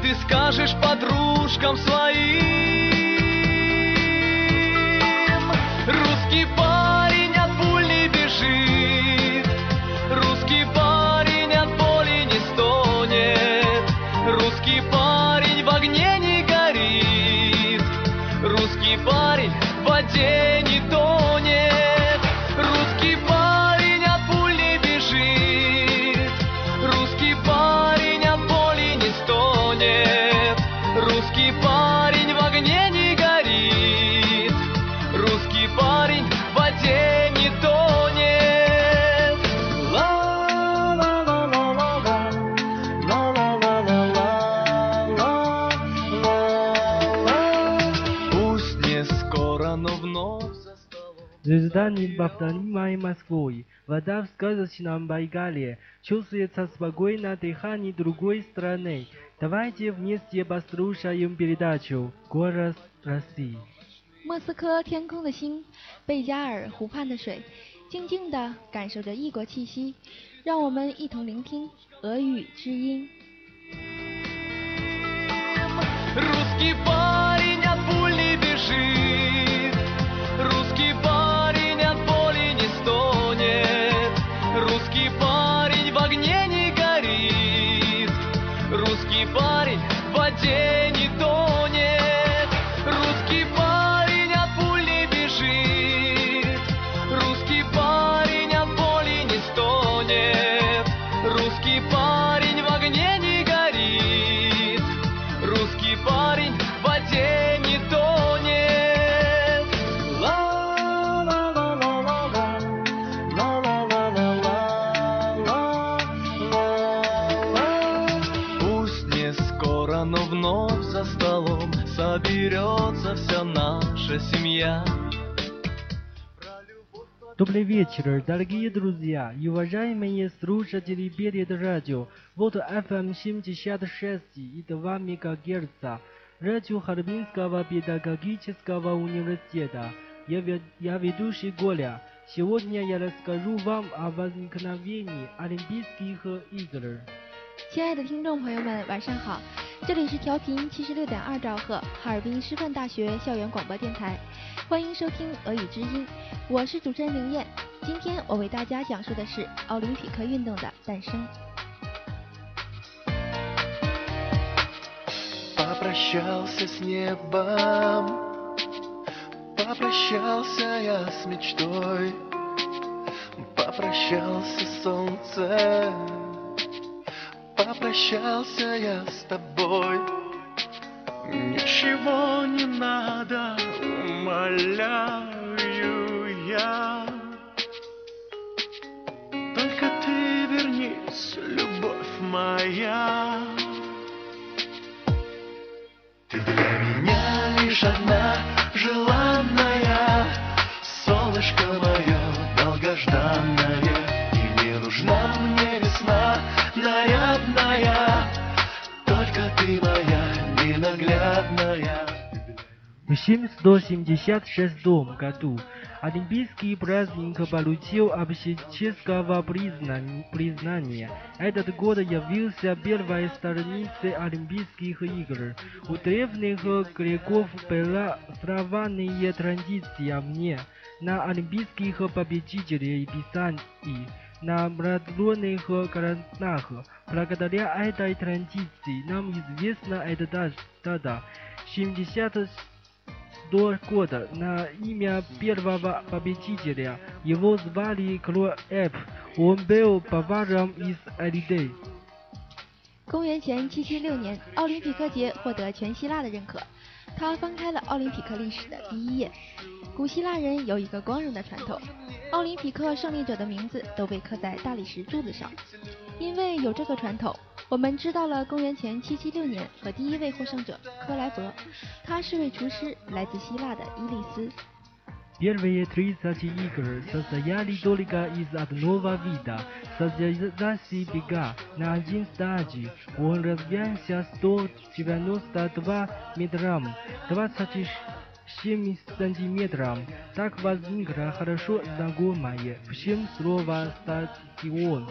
Ты скажешь подружкам своим. Русский парень от пуль не бежит Русский парень от боли не стонет. Русский парень в огне не горит Русский парень в воде Звезда над моей Москвой, вода в сказочном Байкале, чувствуется спокойно дыхание другой страны. Давайте вместе послушаем передачу «Голос России». 莫斯科天空的星，贝加尔湖畔的水，静静地感受着异国气息。让我们一同聆听俄语之音。 Русский парень от пуль не бежит, Парень в воде не тонет, семья. Добрый вечер, дорогие друзья и уважаемые слушатели перед радио. Вот FM 76,2 МГц, радио Харбинского педагогического университета. Я, я ведущий Голя. Сегодня я расскажу вам о возникновении Олимпийских игр. 亲爱的听众朋友们，晚上好，这里是调频七十六点二兆赫，哈尔滨师范大学校园广播电台，欢迎收听俄语之音，我是主持人林燕。今天我为大家讲述的是奥林匹克运动的诞生。 Попрощался с небом, попрощался я с мечтой, попрощался с солнцем, Попрощался я с тобой. Ничего не надо, умоляю я. Только ты вернись, любовь моя. Ты для меня лишь одна В 776 году Олимпийский праздник получил общеческого признания. Этот год явился первой страницей Олимпийских игр. У древних греков была странная традиция мне на олимпийских победителей писаний на бронзовых коронах. Благодаря этой традиции нам известна эта дата. 70 до года на имя первого победителя. Его звали Клоэп. Он был поваром из Элиды. 公元前776年，奥林匹克节获得全希腊的认可， 他翻开了奥林匹克历史的第一页。古希腊人有一个光荣的传统，奥林匹克胜利者的名字都被刻在大理石柱子上。因为有这个传统，我们知道了公元前776年和第一位获胜者科莱伯，他是位厨师，来自希腊的伊利斯。Первые 30 игр состояли только из одного вида. Состязался бега на один стадий. Он разгонялся 192 метрам, 27 сантиметров. Так возникла хорошо знакомая всем слово стадион.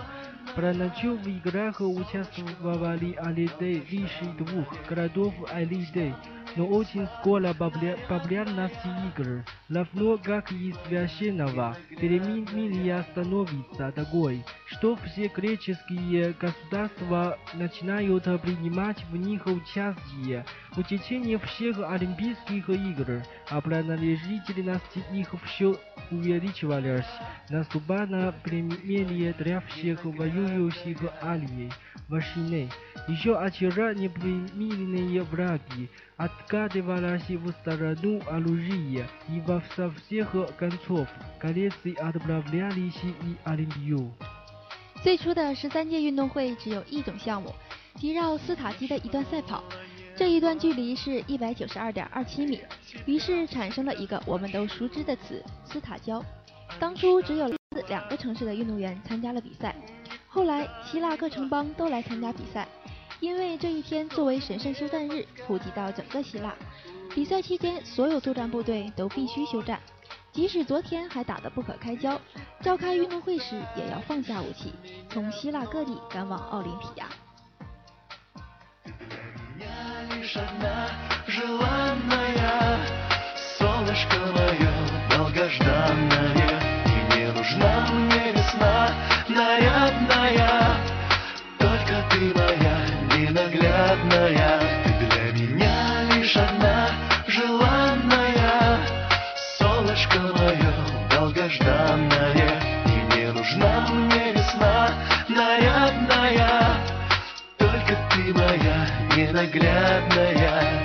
Поначалу в играх участвовали Алиды выше двух городов Алиды, но очень скоро популя- популярность игр, равно как и священного, переменили становится такой, что все греческие государства начинают принимать в них участие. В течение всех Олимпийских игр, а принадлежительность их все увеличивалась, наступало племение для всех воюющих армий войны. Еще вчера непримиренные враги откатывались в сторону оружия, и во со всех концов колеса отправлялись и Олимпию. 最初的十三届运动会只有一种项目，即绕斯塔基的一段赛跑。这一段距离是一百九十二点二七米，于是产生了一个我们都熟知的词——斯塔焦。当初只有两个城市的运动员参加了比赛， 后来希腊各城邦都来参加比赛，因为这一天作为神圣休战日，普及到整个希腊。比赛期间，所有作战部队都必须休战，即使昨天还打得不可开交，召开运动会时也要放下武器，从希腊各地赶往奥林匹亚。 лишь одна желанная Солнышко мое долгожданное Одна желанная Солнышко мое долгожданное И не нужна мне весна нарядная только ты моя ненаглядная.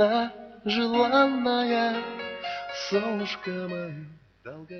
Одна желанная, солнышко мое.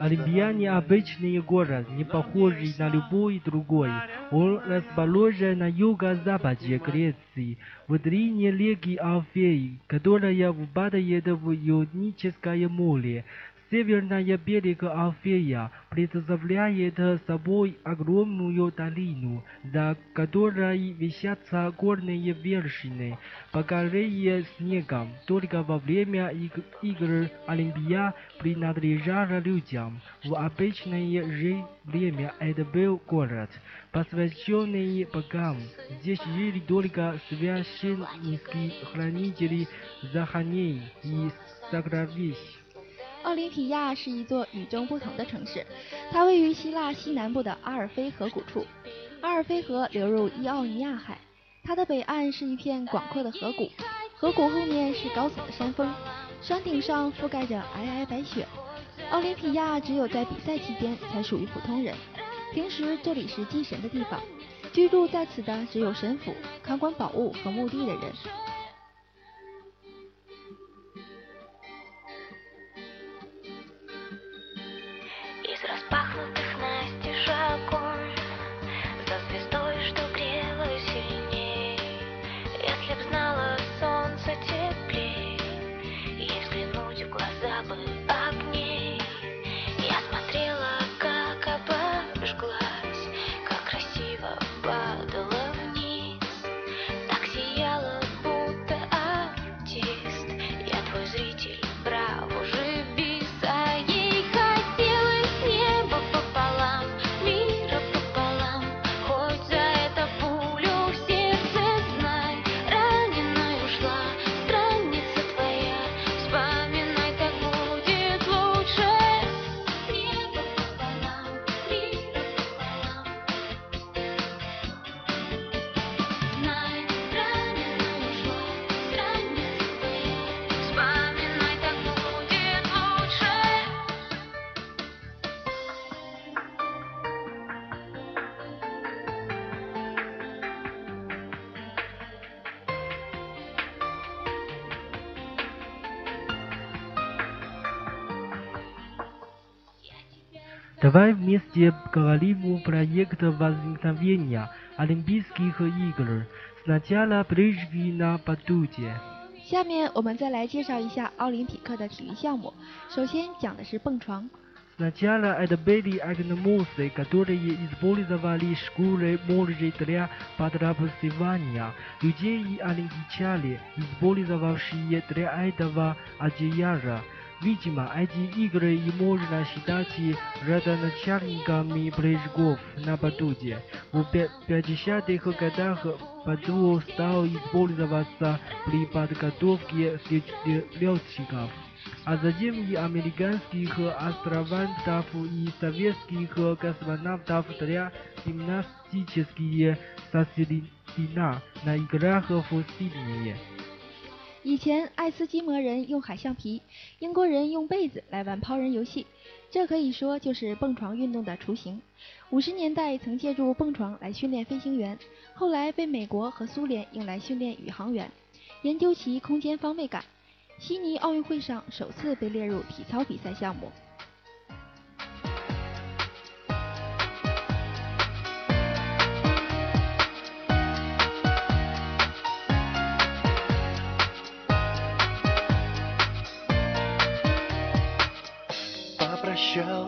Олимпия необычный город, не похожий на любой другой. Он расположен на юго-западе Греции, в длине реки Алфеи, которая впадает в Ионическое море. Северная берег Алфея представляет собой огромную долину, за которой висятся горные вершины, покрытые снегом. Только во время иг- игр Олимпия принадлежала людям. В обычное же время это был город, посвященный богам. Здесь жили только священники, хранители захоронений и сокровищ. 奥林匹亚是一座与众不同的城市，它位于希腊西南部的阿尔菲河谷处。阿尔菲河流入伊奥尼亚海，它的北岸是一片广阔的河谷，河谷后面是高耸的山峰，山顶上覆盖着皑皑白雪。奥林匹亚只有在比赛期间才属于普通人，平时这里是祭神的地方，居住在此的只有神府、看管宝物和墓地的人。Давай вместе поговорим про проект возникновения Олимпийских игр. Сначала прыжки на батуте. 下面我们再来介绍一下奥林匹克的体育项目。首先讲的是蹦床。 Сначала это были агномусы, которые использовали шкуры моржей для подрабатывания людей и англичане, использовавшие для этого одеяла. Видимо, эти игры и можно считать родоначальниками прыжков на батуте. В 50-х годах батут стал использоваться при подготовке летчиков а затем и американских астронавтов и советских космонавтов для гимнастические состязания на играх в Сиднее. 以前，爱斯基摩人用海橡皮，英国人用被子来玩抛人游戏，这可以说就是蹦床运动的雏形。五十年代曾借助蹦床来训练飞行员，后来被美国和苏联用来训练宇航员，研究其空间方位感。悉尼奥运会上首次被列入体操比赛项目。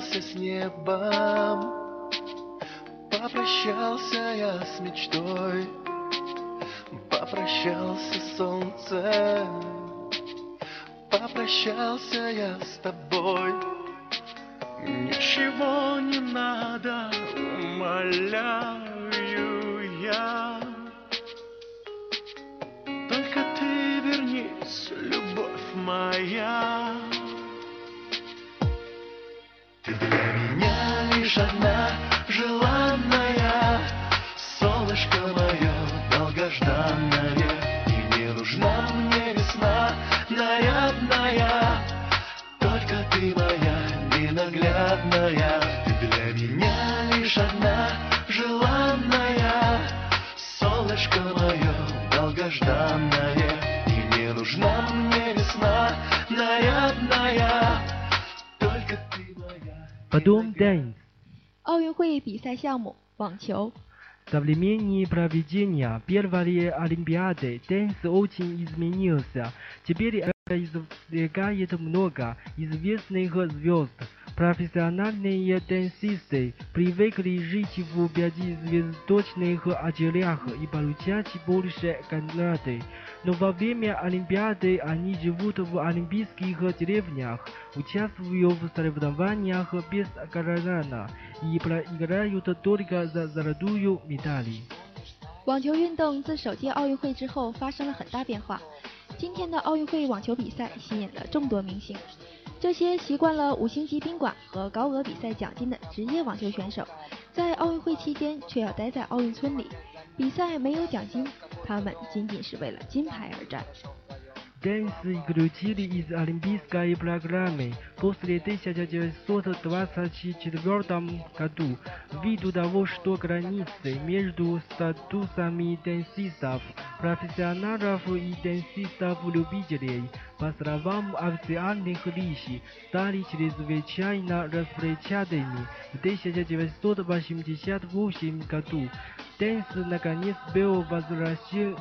Попрощался с небом. Попрощался я с мечтой. Попрощался с солнцем. Попрощался я с тобой. Ничего не надо, умоляю я. Только ты вернись, любовь моя Ты для меня лишь одна желанная Солнышко мое Потом день. В современнии проведения первой Олимпиады теннис очень изменился. Теперь извлекает много известных звезд. Профессиональные дэнсисты привыкли жить в пятизвездочных отелях и получать больше награды. Но во время Олимпиады они живут в олимпийских деревнях, участвуют в соревнованиях без охраны и проиграют только за золотую медаль. 网球运动自首届奥运会之后发生了很大变化。 今天的奥运会网球比赛吸引了众多明星，这些习惯了五星级宾馆和高额比赛奖金的职业网球选手，在奥运会期间却要待在奥运村里，比赛没有奖金，他们仅仅是为了金牌而战。Дэнс исключили из олимпийской программы после 1924 году ввиду того, что границы между статусами дэнсистов, профессионалов и дэнсистов-любителей, по словам официальных лиц, стали чрезвычайно распределенными. В 1988 году дэнс наконец был возвращен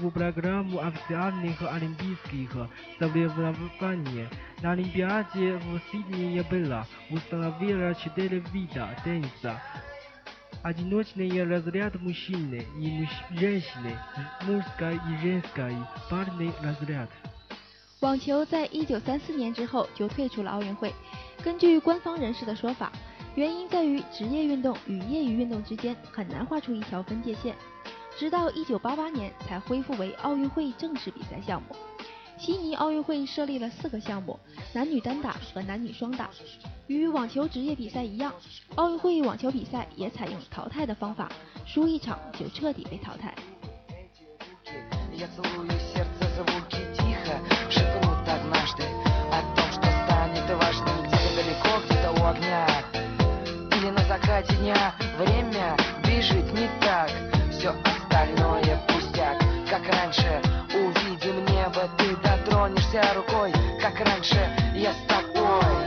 в программу официальных олимпийских соревнований. На Олимпиаде в Сиднее было установлено четыре вида дэнса. Одиночный разряд мужчины и муж- женщины, мужской и женской, парный разряд. 网球在一九三四年之后就退出了奥运会。根据官方人士的说法，原因在于职业运动与业余运动之间很难画出一条分界线， 直到一九八八年才恢复为奥运会正式比赛项目。悉尼奥运会设立了四个项目：男女单打和男女双打。与网球职业比赛一样，奥运会网球比赛也采用淘汰的方法，输一场就彻底被淘汰。 Я целую сердце звуки тихо Шепнут однажды О том, что станет важным Где-то далеко, где-то у огня Или на закате дня Время бежит не так Все остальное пустяк. Как раньше увидим небо Ты дотронешься рукой. Как раньше я с тобой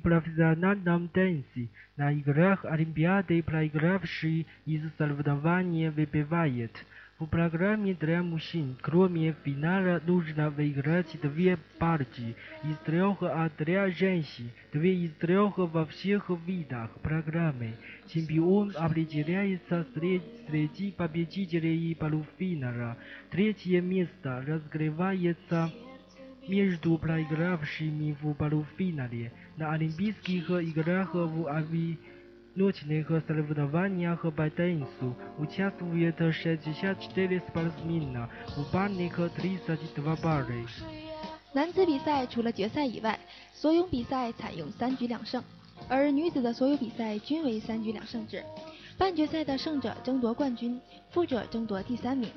профессиональном танце. На играх Олимпиады проигравший из соревнования выпивает. В программе для мужчин, кроме финала, нужно выиграть две партии из трех, а для женщин две из трех во всех видах программы. Чемпион определяется сред- среди победителей полуфинала. Третье место разгревается между проигравшими в полуфинале. На Олимпийских играх в авианочных соревнованиях по танцу участвует 64 спортсмена, в парных 32 пары. 男子比赛除了决赛以外，所有比赛采用三局两胜，而女子的所有比赛均为三局两胜制。半决赛的胜者争夺冠军，负者争夺第三名。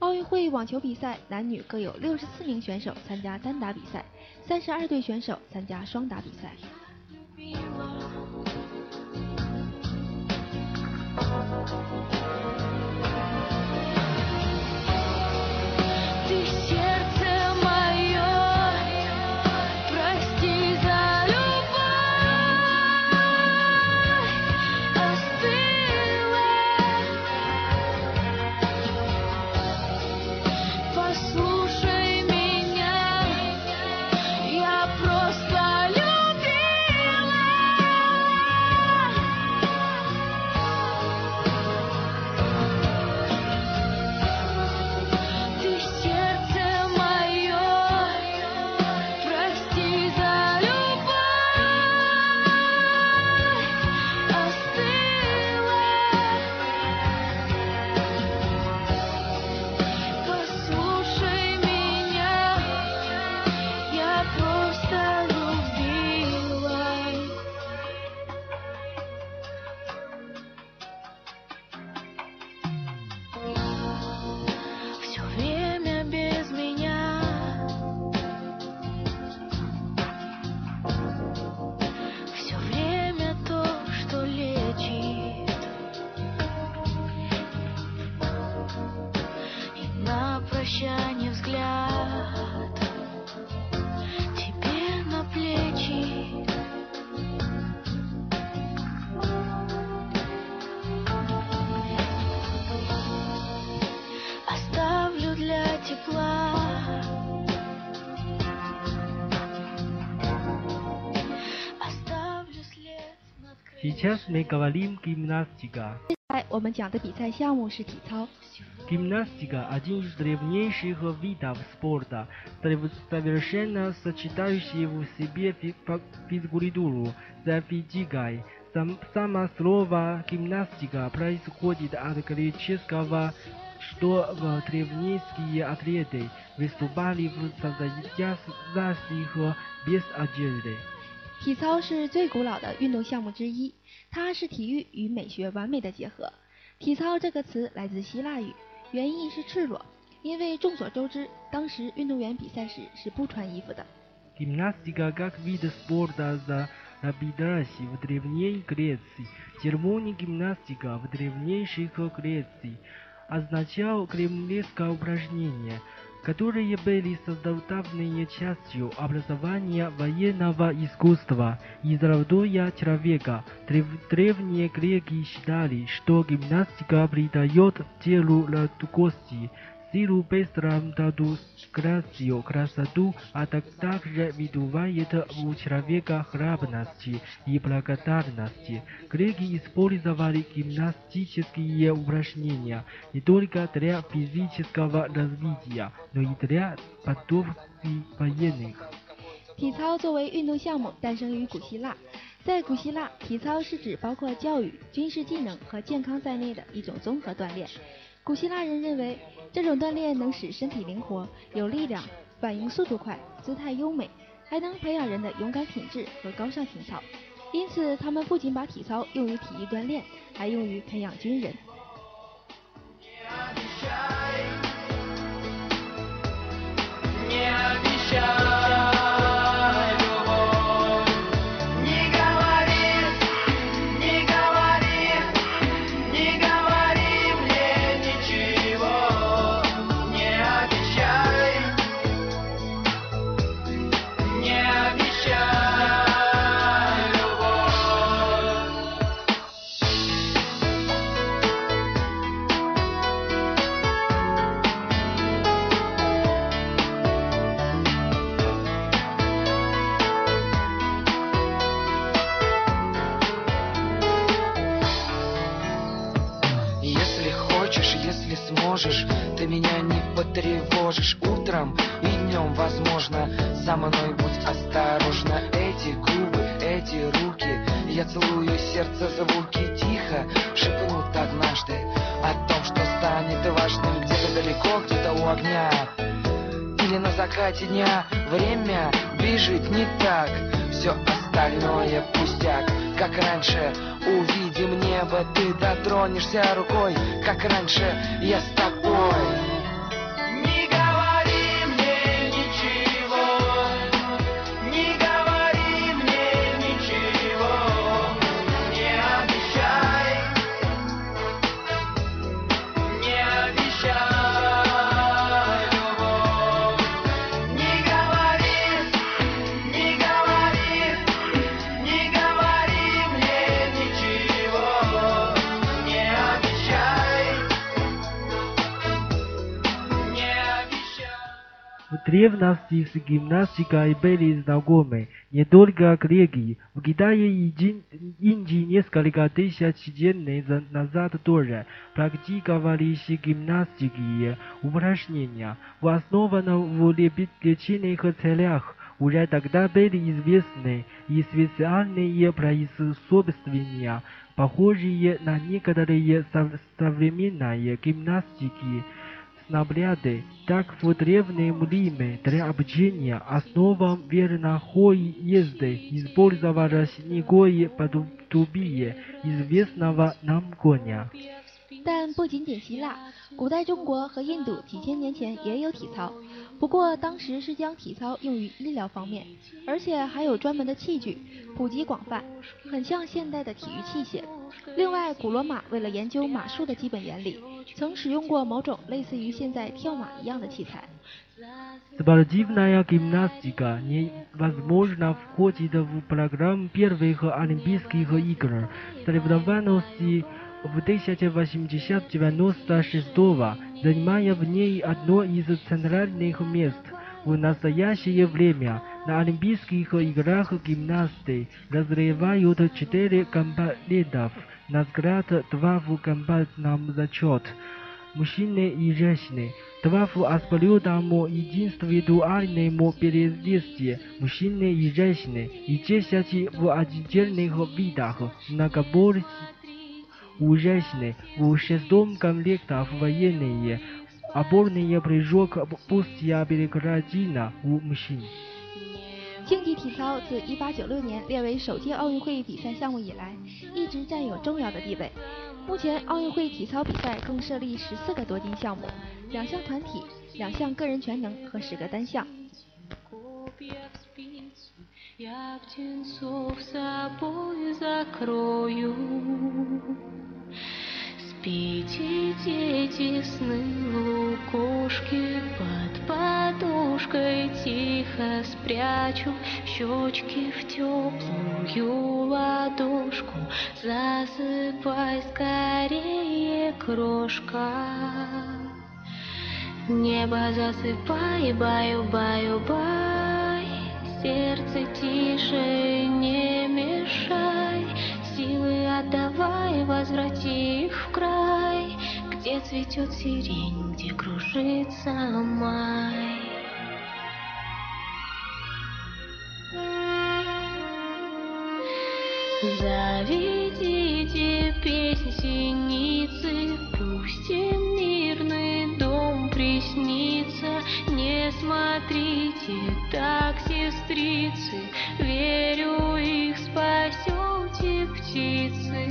奥运会网球比赛，男女各有六十四名选手参加单打比赛，三十二队选手参加双打比赛。Сейчас мы говорим гимнастика. 哎，我们讲的比赛项目是体操。 Гимнастика – один из древнейших видов спорта, сов- совершенно сочетающий в себе фи- фа- физкультуру с физикой. Сам, само слово «гимнастика» происходит от греческого, что в древнейские атлеты выступали в состояниях без одежды. 体操是最古老的运动项目之一，它是体育与美学完美的结合。体操这个词来自希腊语，原意是赤裸，因为众所周知，当时运动员比赛时是不穿衣服的。 Гимнастика как вид спорта зародилась в Древней Греции. Термин гимнастика в древнейших Греции означал кремлевское упражнение, Которые были составной частью образования военного искусства и здоровья человека. Древ- Древние греки считали, что гимнастика придает телу легкости, силу быстроту, грацию, красоту, а так- также вызывает у человека храбрости и благодарности. Греки использовали гимнастические упражнения не только для физического развития, но и для подготовки военных. 体操作为运动项目诞生于古希腊，在古希腊，体操是指包括教育、军事技能和健康在内的一种综合锻炼。 古希腊人认为，这种锻炼能使身体灵活、有力量、反应速度快、姿态优美，还能培养人的勇敢品质和高尚情操。因此，他们不仅把体操用于体育锻炼，还用于培养军人。Потревожишь Утром и днем, возможно Со мной будь осторожна. Эти губы, эти руки Я целую сердце звуки Тихо шепнут однажды О том, что станет важным. Где-то далеко, где-то у огня или на закате дня. Время бежит не так Все остальное пустяк. Как раньше увидим небо Ты дотронешься рукой. Как раньше я с тобой древности с гимнастикой были знакомы не только греки. В Китае и Ди- Индии несколько тысяч лет за- назад тоже практиковались гимнастики упражнения, в леби- лечебных целях. Уже тогда были известны и специальные приспособления, похожие на некоторые сов- современные гимнастики снабляды, так в древнем Риме для обучения основам верховой езды использовалось некое подобие известного нам коня. 但不仅仅希腊，古代中国和印度几千年前也有体操，不过当时是将体操用于医疗方面，而且还有专门的器具，普及广泛，很像现代的体育器械。另外，古罗马为了研究马术的基本原理，曾使用过某种类似于现在跳马一样的器材。 Спортивная гимнастика невозможно входит в программу первых Олимпийских игр. Соревнованности В 1896 занимая в ней одно из центральных мест. В настоящее время на Олимпийских играх гимнасты разрывают четыре компонентов. Наград два в комбатном зачет мужчины и женщины. Два в абсолютном индивидуальном перевесе мужчины и женщины и десять в отдельных видах многоборств у женщины. В шестом комплекте военные опорные прыжок пустя перекладина у мужчин. 竞技体操自1896年列为首届奥运会比赛项目以来，一直占有重要的地位。目前，奥运会体操比赛共设立十四个夺金项目，两项团体、两项个人全能和十个单项。 Копья в спицу, я птенцов собой закрою. Спите, дети, сны лукошки, под подушкой тихо спрячу щечки в теплую ладошку. Засыпай скорее, крошка. Небо засыпай, баю, баю, бай Сердце тише, не Отдавай, возврати в край Где цветет сирень, где кружится май Заведите песнь синицы, пусть им мирный дом приснится. Не смотрите так, сестрицы, птицы.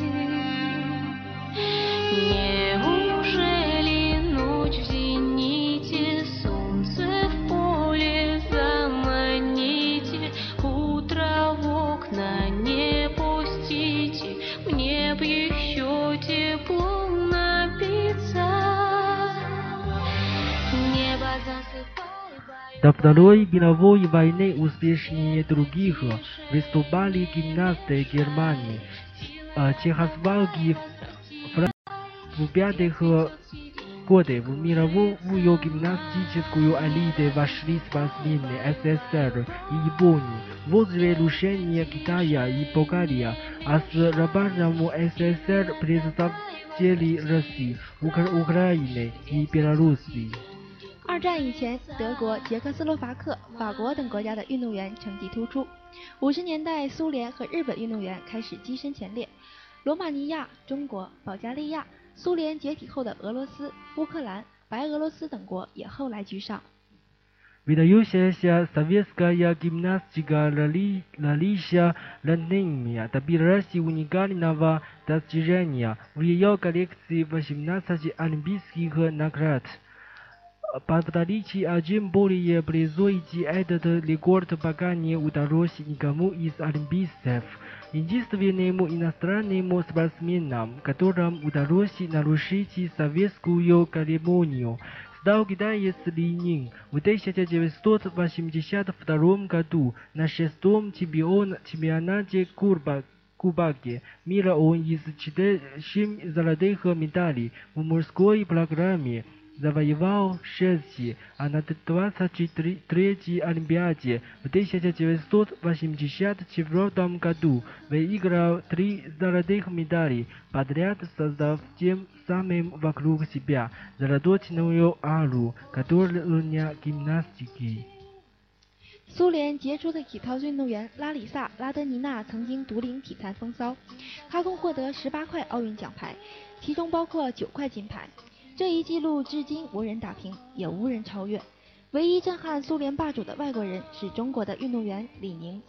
Неужели ночь в зените, солнце в поле заманите, утро в окна не пустите, мне б еще теплом напиться. Небо засыпай, баю, До Второй мировой войны успешнее других выступали гимнасты Германии, ah chihaz baogi fernando vuberdeh gordi S.S.R.、日本、俄罗 vasilini essexaire S.S.R.，代表捷利、俄罗 mou estessezerd 二战以前德国捷克斯洛伐克法国等国家的运动员成绩突出五十年代苏联和日本运动员开始跻身前列罗马尼亚、中国、保加利亚，苏联解体后的俄罗斯、乌克兰、白俄罗斯等国也后来居上。 Выдающаяся советская гимнастика лали- наличия латинами добилась уникального достижения. В ее коллекции 18 олимпийских наград. Повторить один более производить этот рекорд пока не удалось никому из олимпийцев. Единственному иностранному спортсменам, которым удалось нарушить советскую церемонию, стал китаец Ли Нин в 1982 году на шестом чемпион- чемпионате Курба. Кубаки мира он из четырех золотых медалей в мужской программе завоевал шесть, а на 23-й Олимпиаде в 1984 году выиграл три золотых медали подряд, создав тем самым вокруг себя золототную ару, которая гимнастики. 苏联杰出的体操运动员拉里萨·拉德尼娜曾经独领体坛风骚，她共获得十八块奥运奖牌，其中包括九块金牌。 这一纪录至今无人打平，也无人超越。唯一震撼苏联霸主的外国人是中国的运动员李宁，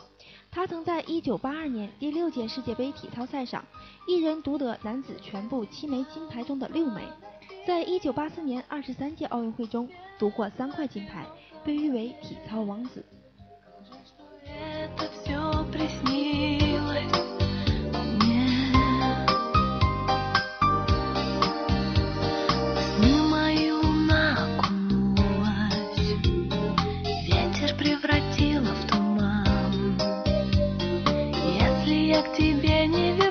他曾在1982年第六届世界杯体操赛上，一人独得男子全部七枚金牌中的六枚，在1984年二十三届奥运会中独获三块金牌，被誉为体操王子。Я к тебе не вернулась,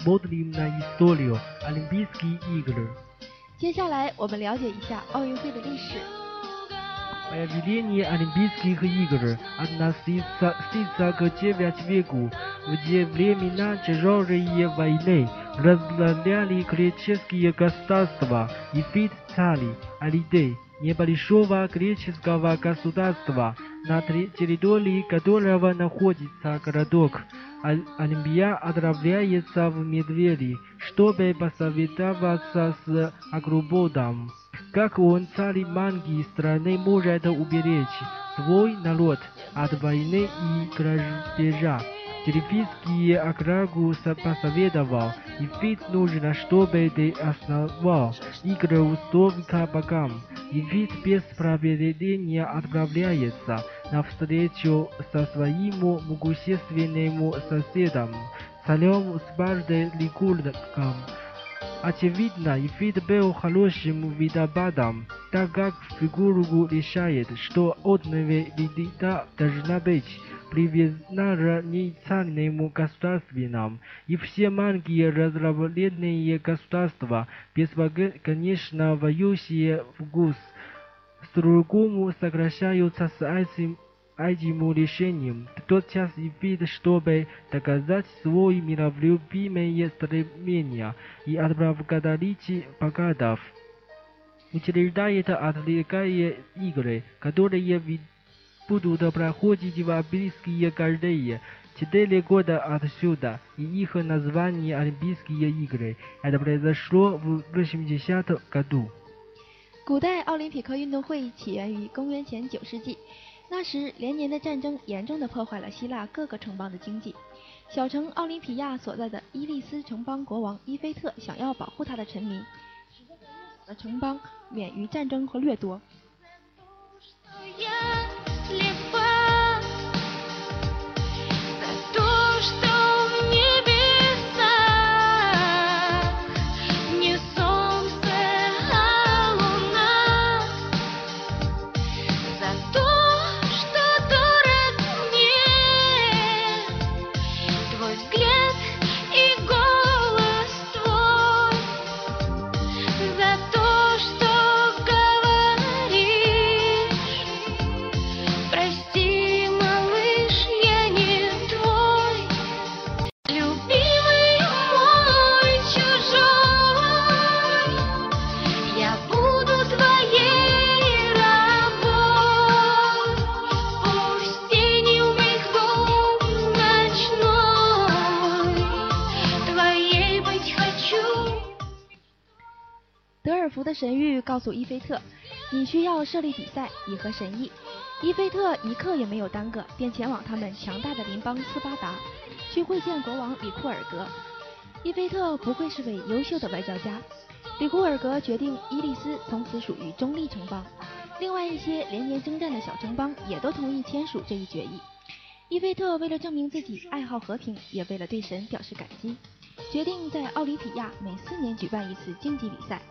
Далее мы посмотрим на историю Олимпийские игры. 接下来我们了解一下奥运会的历史。 Появление Олимпийских игр относится относится к IX веку, где времена тяжелой войны разделяли греческие государства и вид царей Алидей, небольшого греческого государства, на три- территории которого находится городок. Олимпия отправляется в Медведи, чтобы посоветоваться с Агрубодом. Как он, царь манги страны, может уберечь свой народ от войны и грабежа. Деревенский округу со- посоветовал, и ведь нужно, чтобы ты основал игру только богам. И ведь без проведения отправляется навстречу со своим могущественным соседом, царем Спарты Лигургом. Очевидно, Ефит был хорошим видопадом, так как фигуру решает, что отныне лидита должна быть привязана нейтральным государством, и все манги разработанные государства, бесконечно воюющие в ГУС, другому соглашаются с этим, этим решением, тотчас явит, чтобы доказать свое мировлюбимое стремление и отблагодарить богатов. Учреждает отвлекая игры, которые будут проходить в Олимпийские галереи. Четыре года отсюда, и их название Олимпийские игры. Это произошло в 80 году. 古代奥林匹克运动会起源于公元前九世纪，那时连年的战争严重的破坏了希腊各个城邦的经济。小城奥林匹亚所在的伊利斯城邦国王伊菲特想要保护他的臣民，使这个弱小的城邦免于战争和掠夺。德尔福的神谕告诉伊菲特，你需要设立比赛以和神意。伊菲特一刻也没有耽搁，便前往他们强大的邻邦斯巴达，去会见国王里库尔格。伊菲特不愧是位优秀的外交家，里库尔格决定伊利斯从此属于中立城邦，另外一些连年征战的小城邦也都同意签署这一决议。伊菲特为了证明自己爱好和平，也为了对神表示感激，决定在奥林匹亚每四年举办一次竞技比赛。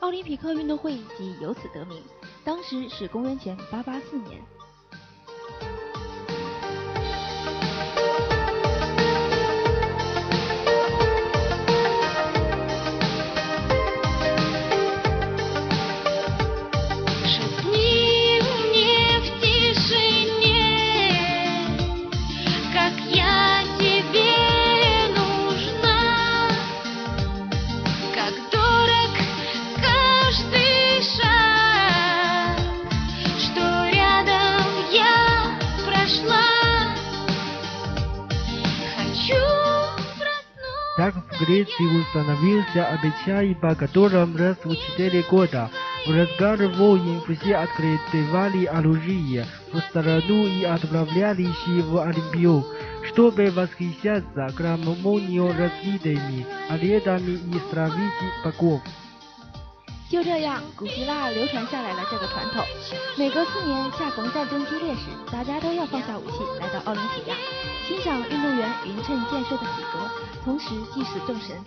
奥林匹克运动会即由此得名，当时是公元前884年。Греции установился обычай, по которым раз в четыре года в разгар войн все открывали оружие в сторону и отправлялись в Олимпию, чтобы восхищаться гармонией развитыми обедами и стравить богов. 就这样，古希腊流传下来了这个传统。每隔四年，恰逢战争激烈时，大家都要放下武器，来到奥林匹亚，欣赏运动员匀称健硕的体格，同时祭祀众神。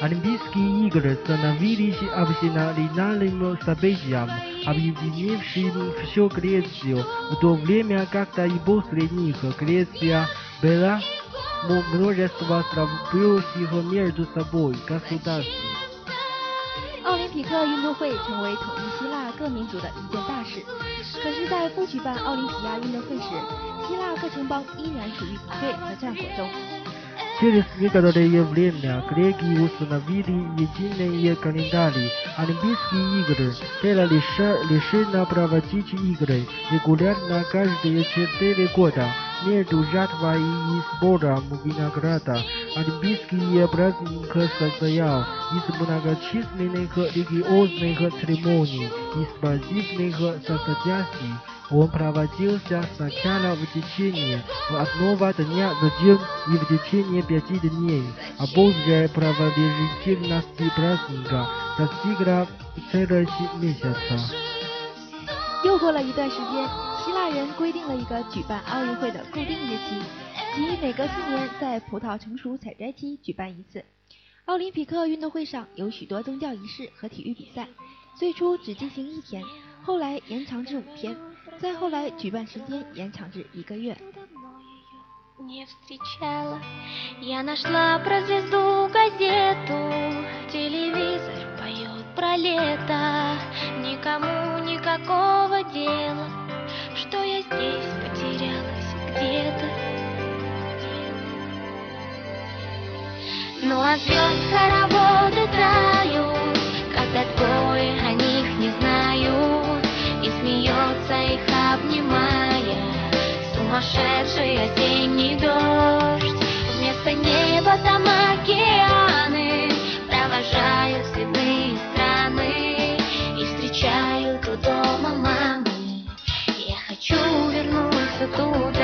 Олимпийские игры становились общенациональным событием, объединившим всю Грецию, в то время, когда и после них Греция была м- множество слабеющих между собой государств. 奥林匹克运动会成为统一希腊各民族的一件大事。可是，在不举办奥林匹亚运动会时，希腊各城邦依然处于敌对和战火中。Через некоторое время греки установили единые календари. Олимпийские игры было решено проводить игры регулярно каждые четыре года между жатвой и сбором винограда. Олимпийский праздник состоял из многочисленных религиозных церемоний и спортивных состязаний. Он проводился сначала в течение одного дня, затем и в течение пяти дней, а после продолжительности праздника достигла целости месяца. 又过了一段时间，希腊人规定了一个举办奥运会的固定日期，即每隔四年在葡萄成熟采摘期举办一次。奥林匹克运动会上有许多宗教仪式和体育比赛，最初只进行一天，后来延长至五天， 再后来，举办时间延长至一个月。Не встречала, я нашла про звезду газету, телевизор поет про лето, никому никакого дела, что я здесь потерялась где-то. Ну а звезд хоровод сумасшедший осенний дождь. Вместо неба там океаны провожают цветные страны и встречают у дома мамы. Я хочу вернуться туда.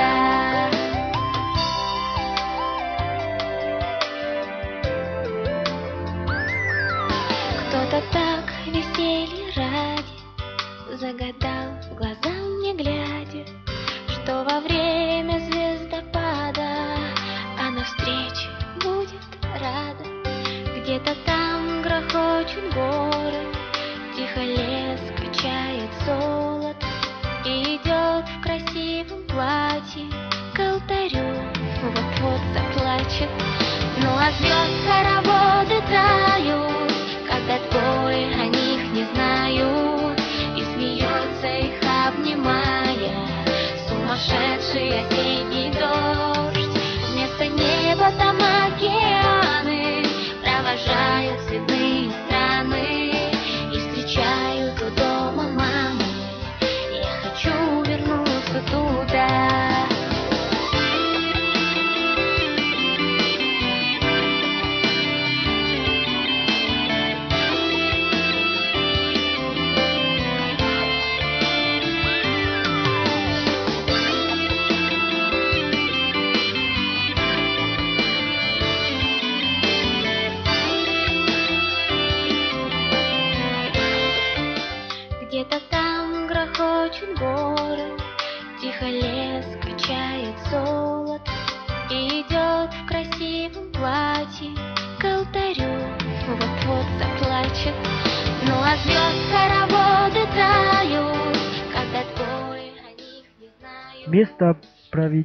Ну а звезд хороводы тают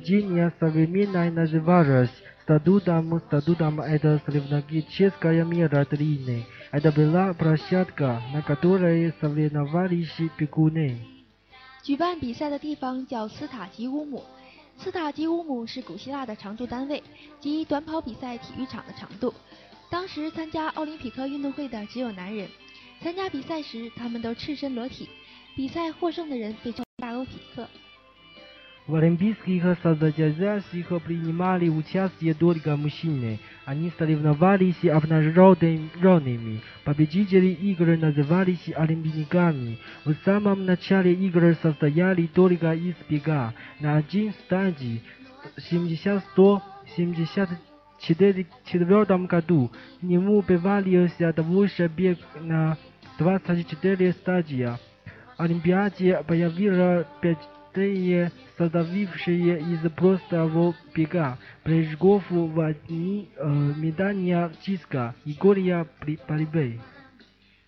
проведения современной называлось статутом. Статутом это соревновательская мера длины. Это была площадка, на которой соревновались бегуны. 举办比赛的地方叫斯塔吉乌姆。斯塔吉乌姆是古希腊的长度单位，即短跑比赛体育场的长度。当时参加奥林匹克运动会的只有男人，参加比赛时他们都赤身裸体。比赛获胜的人被称大欧匹克。 В олимпийских состязаниях принимали участие только мужчины. Они соревновались обнаженными. Победители игр назывались олимпийниками. В самом начале игр состояли только из бега. На один стадии 774 году к нему прибавился того же бег на 24 стадия. Олимпиаде появилось пятые составившие из простого бега, прыжков в одни, э, метания диска и горя при- борьбы.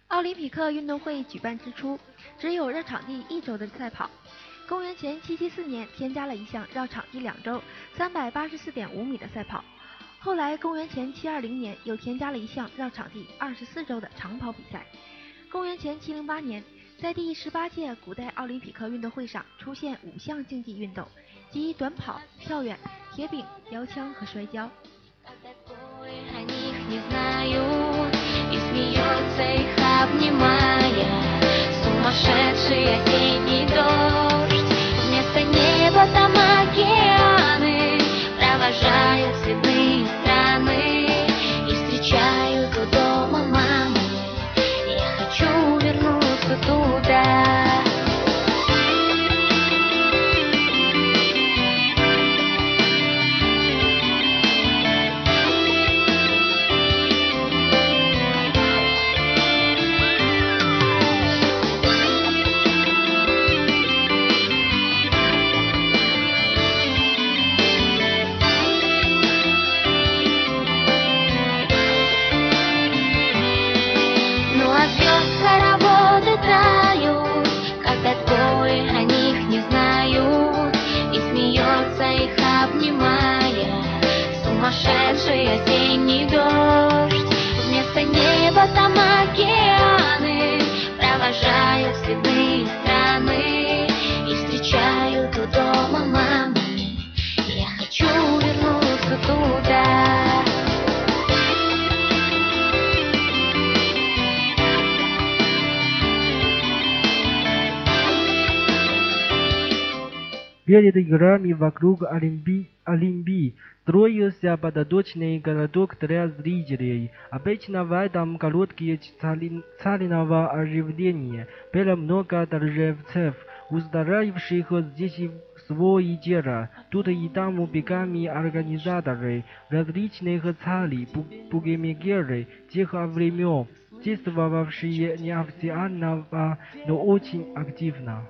奥林匹克运动会举办之初，只有绕场地一周的赛跑。公元前774年添加了一项绕场地两周、384.5米的赛跑。后来公元前720年又添加了一项绕场地24周的长跑比赛。公元前708年， 在第十八届古代奥林匹克运动会上出现五项竞技运动，即短跑、跳远、铁饼、标枪和摔跤。 Когда двое о них не знают И смеется их обнимая Сумасшедший осенний дождь Вместо неба там океаны Провожают цветные tu ra Перед играми вокруг Олимпи... Олимпии строился подоточный городок для зрителей. Обычно в этом короткие цали- целиного оживления было много торжевцев, устраивших здесь свои дела. Тут и там убегами организаторы различных целей, бу- букмекеры тех времен, действовавшие неофициально, но очень активно.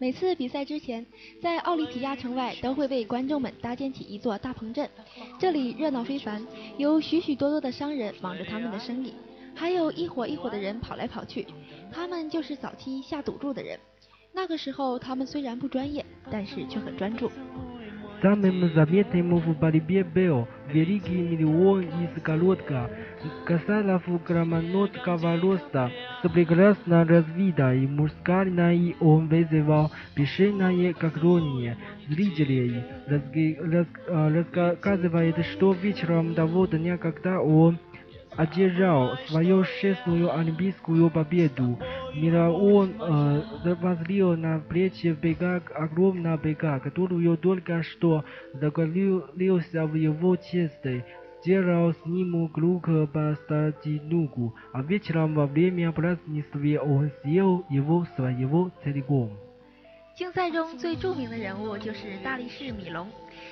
每次比赛之前，在奥林匹亚城外都会为观众们搭建起一座大棚镇，这里热闹非凡，有许许多多的商人忙着他们的生意，还有一伙一伙的人跑来跑去，他们就是早期下赌注的人。那个时候，他们虽然不专业，但是却很专注。Самым заметным в борьбе был великий миллион из Колодка, Касалов громоноткого роста, с прекрасно развитой мускульной он вызывал бешеное коклонение зрителей, рас- рассказывает, что вечером того дня, когда он одержал свою шестую олимпийскую победу. Миллион э, возлил на плечи бега огромного бега, которую только что заголился в его честь, сделал с ним круг по стадиону, а вечером во время празднествия он съел его своего целиком. 竞赛中最着名的人物就是大力士米隆，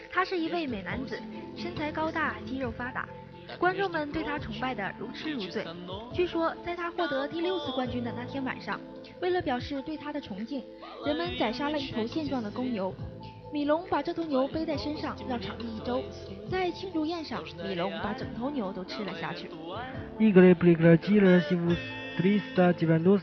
他是一位美男子，身材高大，肌肉发达， 观众们对他崇拜的如痴如醉。据说，在他获得第六次冠军的那天晚上，为了表示对他的崇敬，人们宰杀了一头健壮的公牛。米龙把这头牛背在身上绕场地一周，在庆祝宴上，米龙把整头牛都吃了下去。Игры прекратились в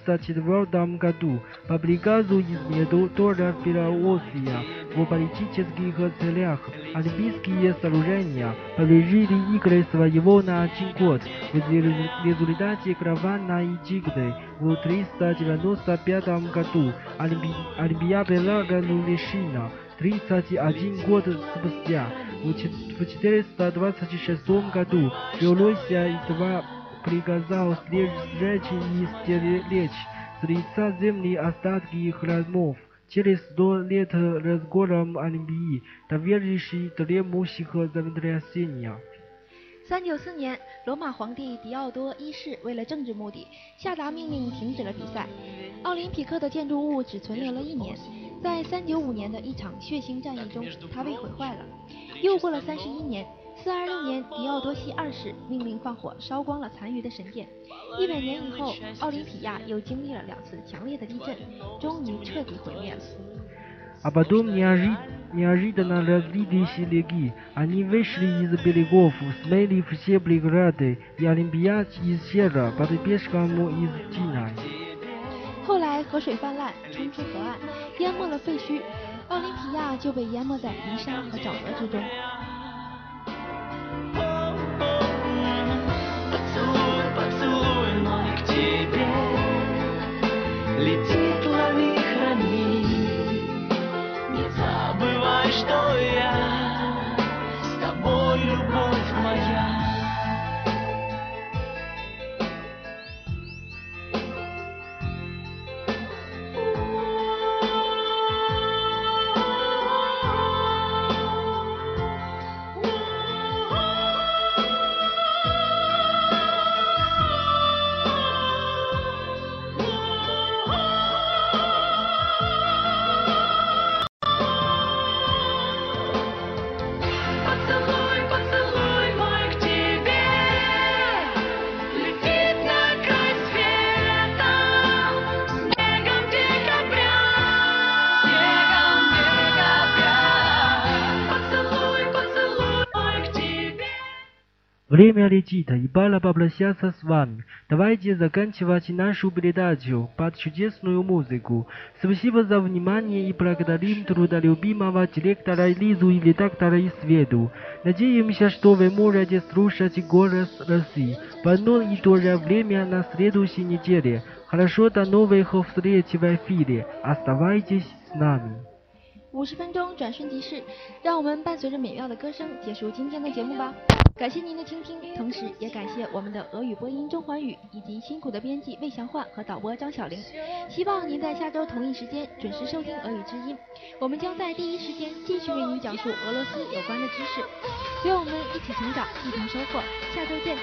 394 году по приказу Измедотора Филоосия в политических целях. Олимпийские сооружения положили игры своего на один год. В результате кровавной тигры в 395 году Олимпиада была разрешена. 31 год спустя, в чет- в 426 году, Феодосия едва приказал сжечь и стеречь с лица земли остатки храмов. Через сто лет разгором Олимпии, товарищи требующих землетрясения. 三九四年，罗马皇帝狄奥多一世为了政治目的，下达命令停止了比赛。奥林匹克的建筑物只存留了一年，在三九五年的一场血腥战役中，它被毁坏了。又过了三十一年， 四二六年，狄奥多西二世命令放火烧光了残余的神殿。一百年以后，奥林匹亚又经历了两次强烈的地震，终于彻底毁灭了。 А потом неожи- неожиданно разлились леги. Они вышли из берегов, смели все преграды, и Олимпиад исчезла под пешком из Тина. 后来河水泛滥，冲出河岸，淹没了废墟，奥林匹亚就被淹没在泥沙和沼泽之中。 Поцелуй, поцелуй мой к тебе. Летит, Время летит, и пора попрощаться с вами. Давайте заканчивать нашу передачу под чудесную музыку. Спасибо за внимание и благодарим трудолюбимого директора Лизу и редактора Свету. Надеемся, что вы можете слушать голос России в одно и то же время на следующей неделе. Хорошо, до новых встреч в эфире. Оставайтесь с нами. 五十分钟转瞬即逝，让我们伴随着美妙的歌声结束今天的节目吧。感谢您的倾听，同时也感谢我们的俄语播音周环宇以及辛苦的编辑魏祥焕和导播张小玲。希望您在下周同一时间准时收听俄语之音，我们将在第一时间继续为您讲述俄罗斯有关的知识。让我们一起成长，一同收获。下周见。